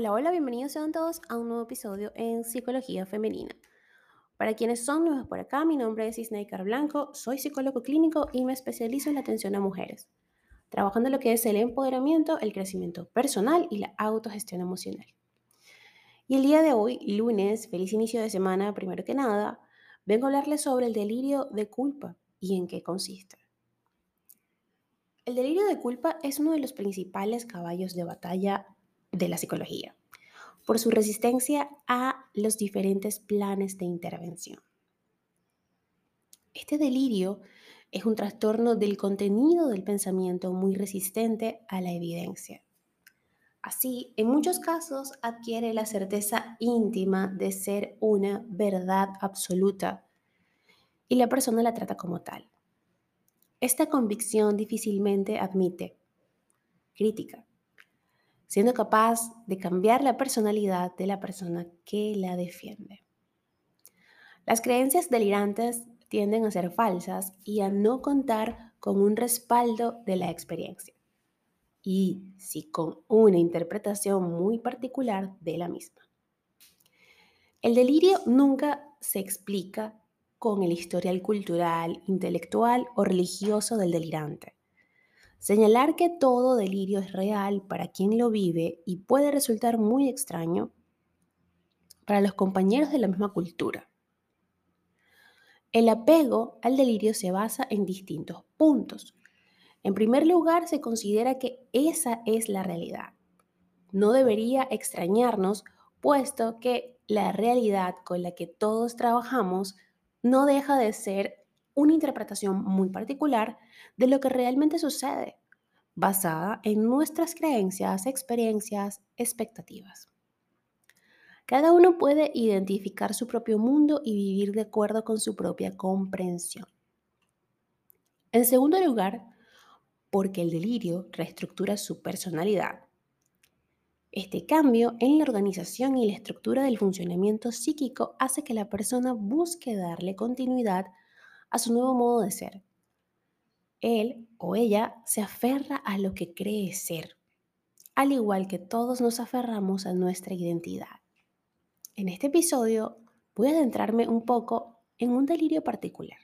Hola, hola, bienvenidos sean todos a un nuevo episodio en Psicología Femenina. Para quienes son nuevos por acá, mi nombre es Isnaikar Blanco, soy psicólogo clínico y me especializo en la atención a mujeres, trabajando en lo que es el empoderamiento, el crecimiento personal y la autogestión emocional. Y el día de hoy, lunes, feliz inicio de semana, primero que nada, vengo a hablarles sobre el delirio de culpa y en qué consiste. El delirio de culpa es uno de los principales caballos de batalla de la psicología, por su resistencia a los diferentes planes de intervención. Este delirio es un trastorno del contenido del pensamiento muy resistente a la evidencia. Así, en muchos casos adquiere la certeza íntima de ser una verdad absoluta y la persona la trata como tal. Esta convicción difícilmente admite crítica, siendo capaz de cambiar la personalidad de la persona que la defiende. Las creencias delirantes tienden a ser falsas y a no contar con un respaldo de la experiencia, y sí con una interpretación muy particular de la misma. El delirio nunca se explica con el historial cultural, intelectual o religioso del delirante. Señalar que todo delirio es real para quien lo vive y puede resultar muy extraño para los compañeros de la misma cultura. El apego al delirio se basa en distintos puntos. En primer lugar, se considera que esa es la realidad. No debería extrañarnos, puesto que la realidad con la que todos trabajamos no deja de ser una interpretación muy particular de lo que realmente sucede, basada en nuestras creencias, experiencias, expectativas. Cada uno puede identificar su propio mundo y vivir de acuerdo con su propia comprensión. En segundo lugar, porque el delirio reestructura su personalidad. Este cambio en la organización y la estructura del funcionamiento psíquico hace que la persona busque darle continuidad a su nuevo modo de ser. Él o ella se aferra a lo que cree ser, al igual que todos nos aferramos a nuestra identidad. En este episodio voy a adentrarme un poco en un delirio particular,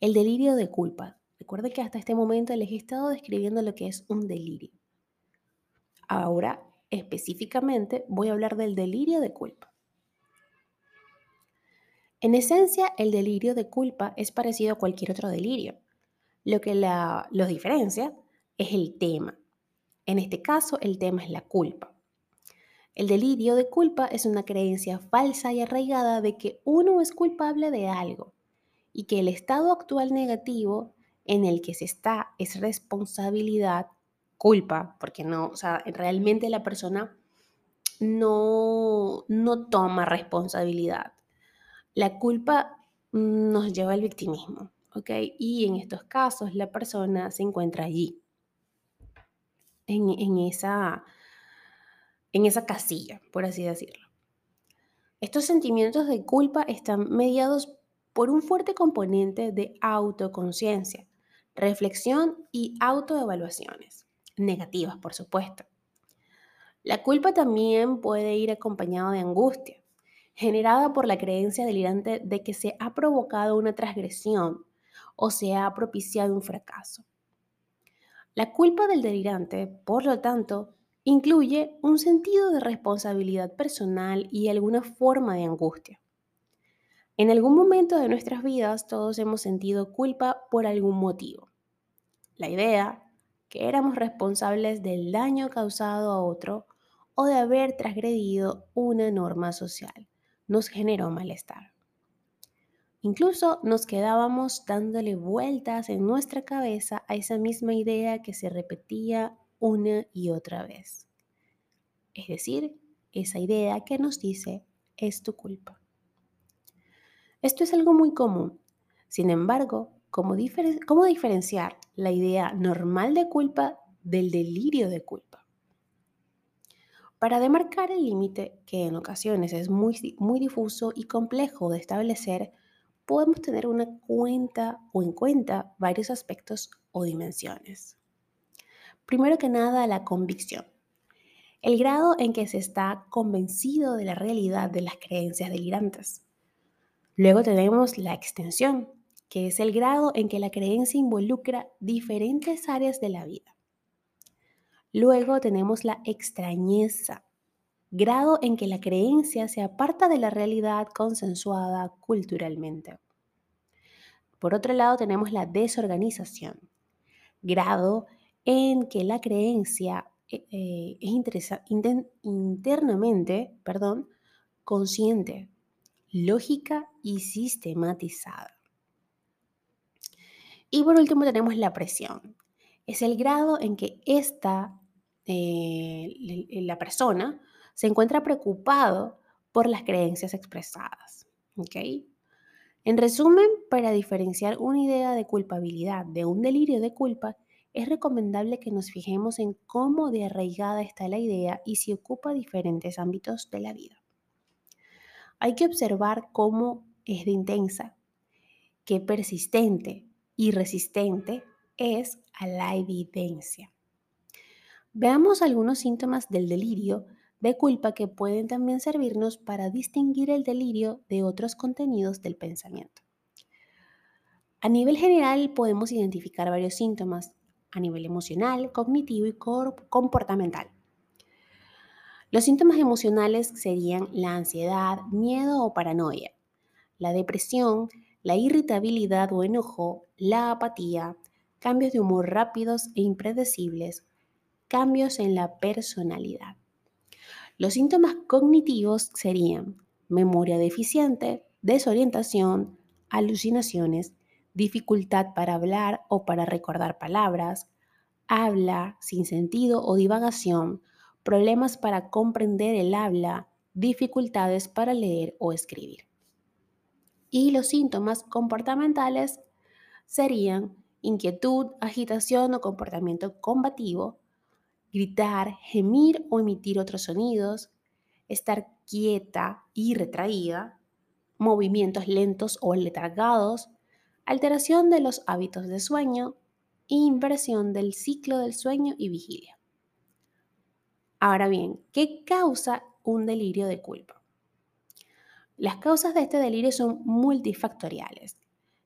el delirio de culpa. Recuerde que hasta este momento les he estado describiendo lo que es un delirio. Ahora, específicamente, voy a hablar del delirio de culpa. En esencia, el delirio de culpa es parecido a cualquier otro delirio. Lo que los diferencia es el tema. En este caso, el tema es la culpa. El delirio de culpa es una creencia falsa y arraigada de que uno es culpable de algo y que el estado actual negativo en el que se está es responsabilidad, culpa, porque no, o sea, realmente la persona no, no toma responsabilidad. La culpa nos lleva al victimismo, ¿ok? Y en estos casos la persona se encuentra allí, en, esa, en esa casilla, por así decirlo. Estos sentimientos de culpa están mediados por un fuerte componente de autoconciencia, reflexión y autoevaluaciones, negativas por supuesto. La culpa también puede ir acompañada de angustia, generada por la creencia delirante de que se ha provocado una transgresión o se ha propiciado un fracaso. La culpa del delirante, por lo tanto, incluye un sentido de responsabilidad personal y alguna forma de angustia. En algún momento de nuestras vidas todos hemos sentido culpa por algún motivo. La idea que éramos responsables del daño causado a otro o de haber transgredido una norma social nos generó malestar. Incluso nos quedábamos dándole vueltas en nuestra cabeza a esa misma idea que se repetía una y otra vez. Es decir, esa idea que nos dice es tu culpa. Esto es algo muy común. Sin embargo, ¿cómo, ¿cómo diferenciar la idea normal de culpa del delirio de culpa? Para demarcar el límite, que en ocasiones es muy, muy difuso y complejo de establecer, podemos tener una cuenta o en cuenta varios aspectos o dimensiones. Primero que nada, la convicción. el grado en que se está convencido de la realidad de las creencias delirantes. Luego tenemos la extensión, que es el grado en que la creencia involucra diferentes áreas de la vida. Luego tenemos la extrañeza, grado en que la creencia se aparta de la realidad consensuada culturalmente. Por otro lado tenemos la desorganización, grado en que la creencia eh, eh, es internamente perdón, consciente, lógica y sistematizada. Y por último tenemos la presión. Es el grado en que esta, eh, la persona se encuentra preocupado por las creencias expresadas. En resumen, para diferenciar una idea de culpabilidad de un delirio de culpa, es recomendable que nos fijemos en cómo de arraigada está la idea y si ocupa diferentes ámbitos de la vida. Hay que observar cómo es de intensa, qué persistente y resistente es a la evidencia. Veamos algunos síntomas del delirio de culpa que pueden también servirnos para distinguir el delirio de otros contenidos del pensamiento. A nivel general podemos identificar varios síntomas a nivel emocional, cognitivo y comportamental. Los síntomas emocionales serían la ansiedad, miedo o paranoia, la depresión, la irritabilidad o enojo, la apatía, cambios de humor rápidos e impredecibles, cambios en la personalidad. Los síntomas cognitivos serían memoria deficiente, desorientación, alucinaciones, dificultad para hablar o para recordar palabras, habla sin sentido o divagación, problemas para comprender el habla, dificultades para leer o escribir. Y los síntomas comportamentales serían inquietud, agitación o comportamiento combativo, gritar, gemir o emitir otros sonidos, estar quieta y retraída, movimientos lentos o letargados, alteración de los hábitos de sueño inversión del ciclo del sueño y vigilia. Ahora bien, ¿qué causa un delirio de culpa? Las causas de este delirio son multifactoriales.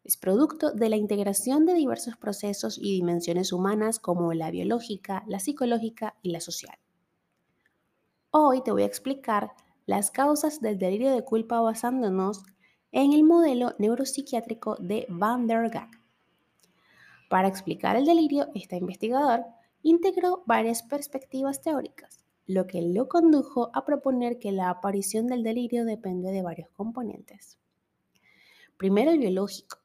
Es producto de la integración de diversos procesos y dimensiones humanas como la biológica, la psicológica y la social. Hoy te voy a explicar las causas del delirio de culpa basándonos en el modelo neuropsiquiátrico de Van der Gaag. Para explicar el delirio, este investigador integró varias perspectivas teóricas, lo que lo condujo a proponer que la aparición del delirio depende de varios componentes. Primero, el biológico,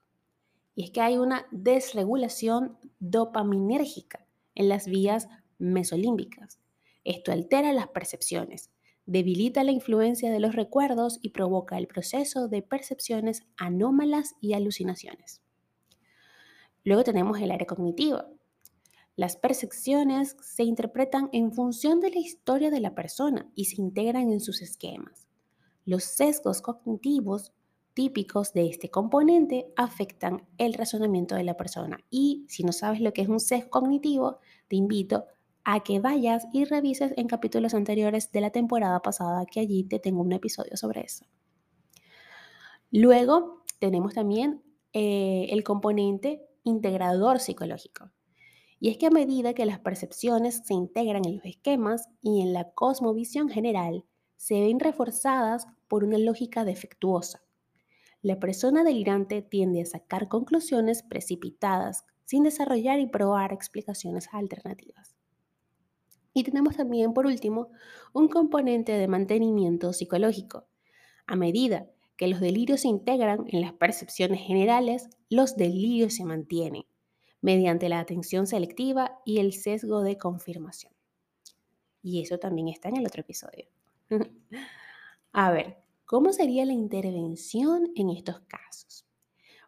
y es que hay una desregulación dopaminérgica en las vías mesolímbicas. Esto altera las percepciones, debilita la influencia de los recuerdos y provoca el proceso de percepciones anómalas y alucinaciones. Luego tenemos el área cognitiva. Las percepciones se interpretan en función de la historia de la persona y se integran en sus esquemas. Los sesgos cognitivos típicos de este componente afectan el razonamiento de la persona. Y si no sabes lo que es un sesgo cognitivo, te invito a que vayas y revises en capítulos anteriores de la temporada pasada, que allí te tengo un episodio sobre eso. Luego tenemos también eh, el componente integrador psicológico. Y es que a medida que las percepciones se integran en los esquemas y en la cosmovisión general, se ven reforzadas por una lógica defectuosa. La persona delirante tiende a sacar conclusiones precipitadas sin desarrollar y probar explicaciones alternativas. Y tenemos también, por último, un componente de mantenimiento psicológico. A medida que los delirios se integran en las percepciones generales, los delirios se mantienen mediante la atención selectiva y el sesgo de confirmación. Y eso también está en el otro episodio. A ver, ¿cómo sería la intervención en estos casos?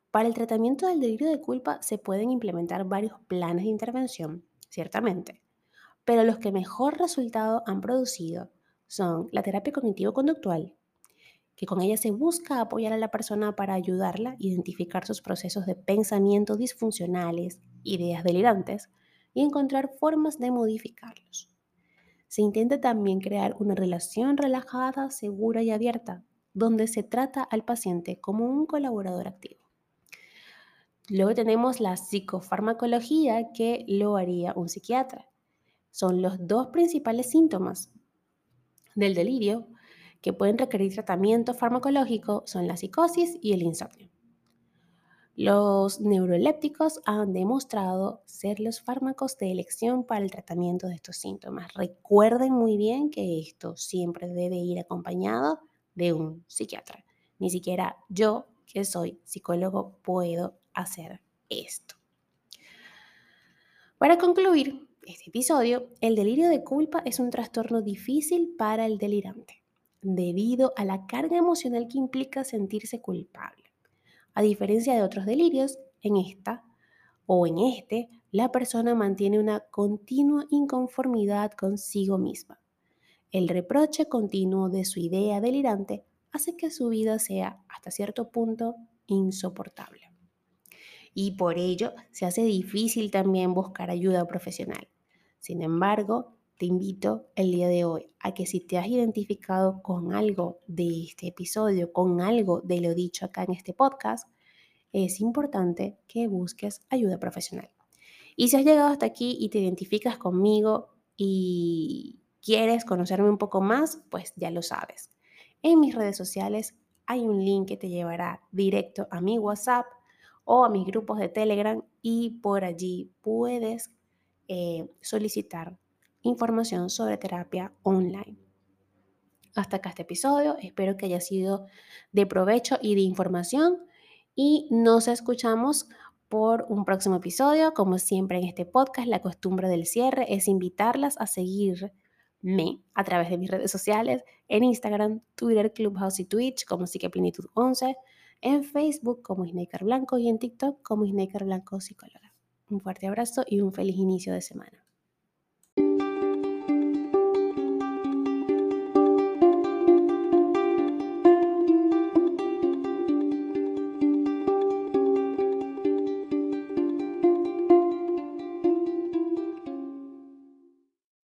Para el tratamiento del delirio de culpa se pueden implementar varios planes de intervención, ciertamente, pero los que mejor resultado han producido son la terapia cognitivo-conductual, que con ella se busca apoyar a la persona para ayudarla a identificar sus procesos de pensamiento disfuncionales, ideas delirantes y encontrar formas de modificarlos. se intenta también crear una relación relajada, segura y abierta, donde se trata al paciente como un colaborador activo. Luego tenemos la psicofarmacología que lo haría un psiquiatra. Son los dos principales síntomas del delirio que pueden requerir tratamiento farmacológico son la psicosis y el insomnio. Los neuroelépticos han demostrado ser los fármacos de elección para el tratamiento de estos síntomas. Recuerden muy bien que esto siempre debe ir acompañado de un psiquiatra. Ni siquiera yo, que soy psicólogo, puedo hacer esto. Para concluir este episodio, el delirio de culpa es un trastorno difícil para el delirante, debido a la carga emocional que implica sentirse culpable. A diferencia de otros delirios, en esta o en este, la persona mantiene una continua inconformidad consigo misma. El reproche continuo de su idea delirante hace que su vida sea, hasta cierto punto, insoportable. Y por ello se hace difícil también buscar ayuda profesional. Sin embargo, te invito el día de hoy a que si te has identificado con algo de este episodio, con algo de lo dicho acá en este podcast, es importante que busques ayuda profesional. Y si has llegado hasta aquí y te identificas conmigo y quieres conocerme un poco más, pues ya lo sabes. En mis redes sociales hay un link que te llevará directo a mi WhatsApp o a mis grupos de Telegram y por allí puedes eh, solicitar información sobre terapia online. Hasta acá este episodio, espero que haya sido de provecho y de información y nos escuchamos por un próximo episodio. Como siempre en este podcast, la costumbre del cierre es invitarlas a seguirme a través de mis redes sociales en Instagram, Twitter, Clubhouse y Twitch como Psiqueplenitud 11, en Facebook como Snaker Blanco y en TikTok como Snaker Blanco Psicóloga. Un fuerte abrazo y un feliz inicio de semana.